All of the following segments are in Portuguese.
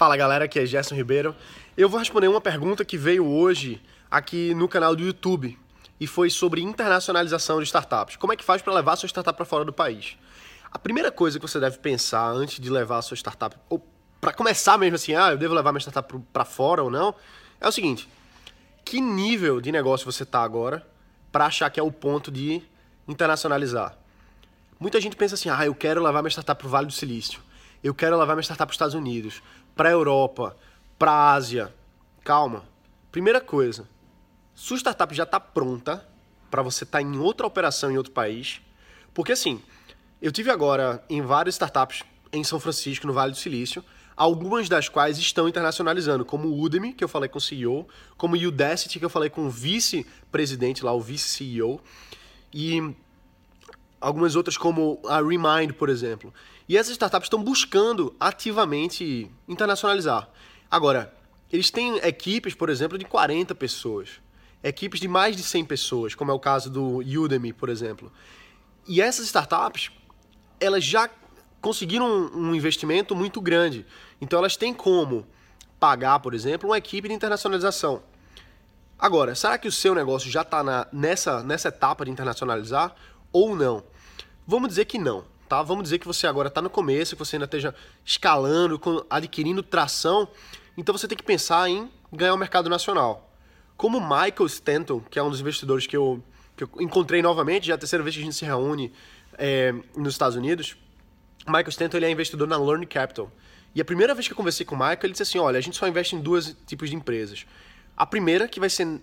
Fala galera, aqui é Gerson Ribeiro. Eu vou responder uma pergunta que veio hoje aqui no canal do YouTube e foi sobre internacionalização de startups. Como é que faz para levar sua startup para fora do país? A primeira coisa que você deve pensar antes de levar a sua startup, ou para começar mesmo assim, ah, eu devo levar minha startup para fora ou não, é o seguinte: que nível de negócio você está agora para achar que é o ponto de internacionalizar? Muita gente pensa assim, ah, eu quero levar minha startup para o Vale do Silício, eu quero levar minha startup para os Estados Unidos, para a Europa, para a Ásia. Calma. Primeira coisa, sua startup já está pronta para você estar tá em outra operação em outro país. Porque assim, eu tive agora em várias startups em São Francisco, no Vale do Silício, algumas das quais estão internacionalizando, como o Udemy, que eu falei com o CEO, como o Udacity, que eu falei com o vice-presidente lá, o vice-CEO, e algumas outras como a Remind, por exemplo. E essas startups estão buscando ativamente internacionalizar. Agora, eles têm equipes, por exemplo, de 40 pessoas, equipes de mais de 100 pessoas, como é o caso do Udemy, por exemplo. E essas startups, elas já conseguiram um investimento muito grande. Então elas têm como pagar, por exemplo, uma equipe de internacionalização. Agora, será que o seu negócio já está nessa, nessa etapa de internacionalizar ou não? Vamos dizer que não tá? Vamos dizer que você agora está no começo, que você ainda esteja escalando, adquirindo tração, então você tem que pensar em ganhar o mercado nacional. Como o Michael Stanton, que é um dos investidores que eu, que eu encontrei novamente, já é a terceira vez que a gente se reúne é, nos Estados Unidos, Michael Stanton ele é investidor na Learn Capital. E a primeira vez que eu conversei com o Michael, ele disse assim, olha, a gente só investe em dois tipos de empresas. A primeira, que vai ser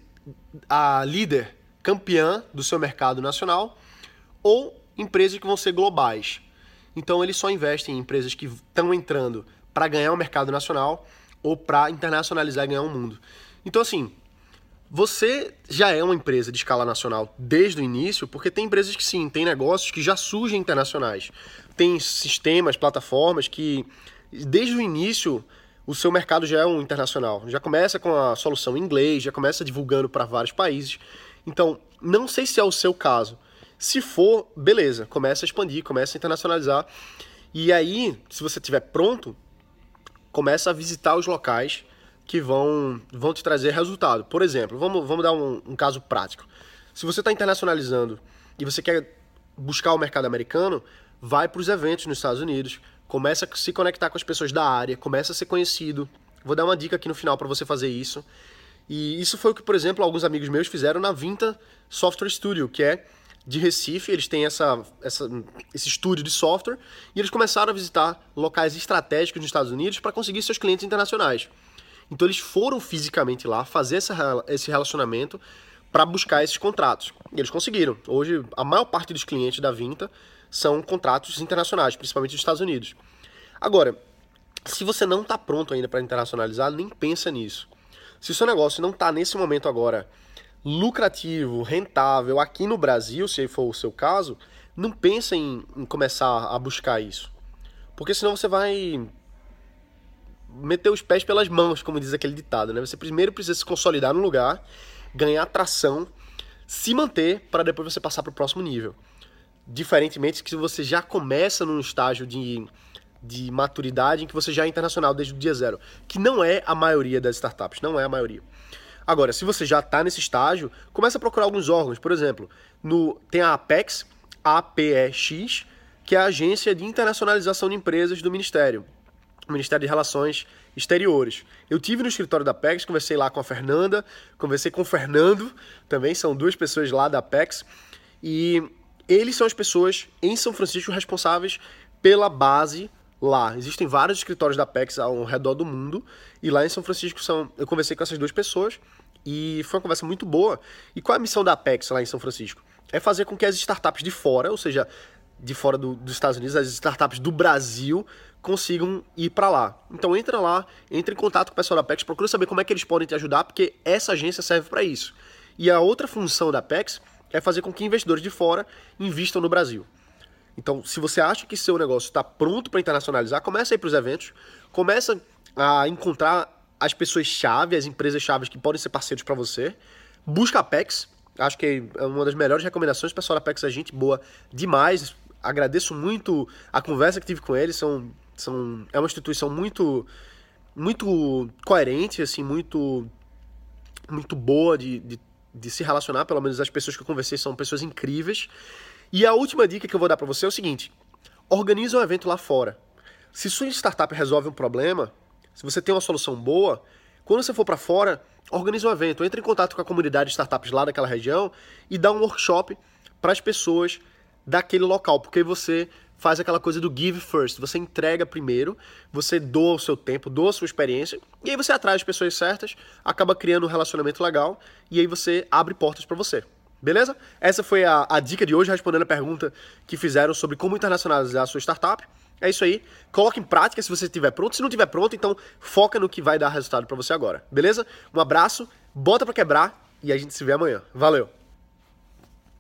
a líder campeã do seu mercado nacional, ou empresas que vão ser globais. Então eles só investem em empresas que estão entrando para ganhar o mercado nacional ou para internacionalizar e ganhar o mundo. Então assim, você já é uma empresa de escala nacional desde o início, porque tem empresas que sim, tem negócios que já surgem internacionais. Tem sistemas, plataformas que desde o início o seu mercado já é um internacional. Já começa com a solução em inglês, já começa divulgando para vários países. Então, não sei se é o seu caso, se for, beleza, começa a expandir, começa a internacionalizar. E aí, se você estiver pronto, começa a visitar os locais que vão, vão te trazer resultado. Por exemplo, vamos, vamos dar um, um caso prático. Se você está internacionalizando e você quer buscar o mercado americano, vai para os eventos nos Estados Unidos, começa a se conectar com as pessoas da área, começa a ser conhecido. Vou dar uma dica aqui no final para você fazer isso. E isso foi o que, por exemplo, alguns amigos meus fizeram na Vinta Software Studio, que é de Recife, eles têm essa, essa, esse estúdio de software e eles começaram a visitar locais estratégicos nos Estados Unidos para conseguir seus clientes internacionais. Então eles foram fisicamente lá fazer essa, esse relacionamento para buscar esses contratos. E eles conseguiram. Hoje, a maior parte dos clientes da Vinta são contratos internacionais, principalmente dos Estados Unidos. Agora, se você não está pronto ainda para internacionalizar, nem pensa nisso. Se o seu negócio não está nesse momento agora lucrativo, rentável aqui no Brasil, se for o seu caso, não pensa em, em começar a buscar isso. Porque senão você vai meter os pés pelas mãos, como diz aquele ditado, né? Você primeiro precisa se consolidar no lugar, ganhar atração, se manter para depois você passar para o próximo nível. Diferentemente que você já começa num estágio de, de maturidade em que você já é internacional desde o dia zero, que não é a maioria das startups, não é a maioria. Agora, se você já está nesse estágio, começa a procurar alguns órgãos. Por exemplo, no, tem a Apex, APEX, que é a Agência de Internacionalização de Empresas do Ministério. O Ministério de Relações Exteriores. Eu tive no escritório da Apex, conversei lá com a Fernanda, conversei com o Fernando, também são duas pessoas lá da Apex, e eles são as pessoas em São Francisco responsáveis pela base lá. Existem vários escritórios da Apex ao redor do mundo, e lá em São Francisco são, eu conversei com essas duas pessoas, e foi uma conversa muito boa. E qual é a missão da Apex lá em São Francisco? É fazer com que as startups de fora, ou seja, de fora do, dos Estados Unidos, as startups do Brasil consigam ir para lá. Então entra lá, entra em contato com o pessoal da Apex, procura saber como é que eles podem te ajudar, porque essa agência serve para isso. E a outra função da Apex é fazer com que investidores de fora invistam no Brasil. Então, se você acha que seu negócio está pronto para internacionalizar, começa a ir para os eventos, começa a encontrar as pessoas-chave, as empresas-chave que podem ser parceiros para você. Busca a Apex, acho que é uma das melhores recomendações. Pessoal da Apex é gente boa demais. Agradeço muito a conversa que tive com eles. São, são, é uma instituição muito muito coerente, assim, muito muito boa de, de, de, se relacionar, pelo menos as pessoas que eu conversei são pessoas incríveis. E a última dica que eu vou dar para você é o seguinte: organize um evento lá fora. Se sua startup resolve um problema, se você tem uma solução boa, quando você for para fora, organize um evento, entre em contato com a comunidade de startups lá daquela região e dá um workshop para as pessoas daquele local, porque você faz aquela coisa do give first. Você entrega primeiro, você doa o seu tempo, doa a sua experiência, e aí você atrai as pessoas certas, acaba criando um relacionamento legal, e aí você abre portas para você. Beleza? Essa foi a, a, dica de hoje, respondendo a pergunta que fizeram sobre como internacionalizar a sua startup. É isso aí. Coloque em prática se você estiver pronto. Se não estiver pronto, então foca no que vai dar resultado para você agora. Beleza? Um abraço, bota para quebrar e a gente se vê amanhã. Valeu!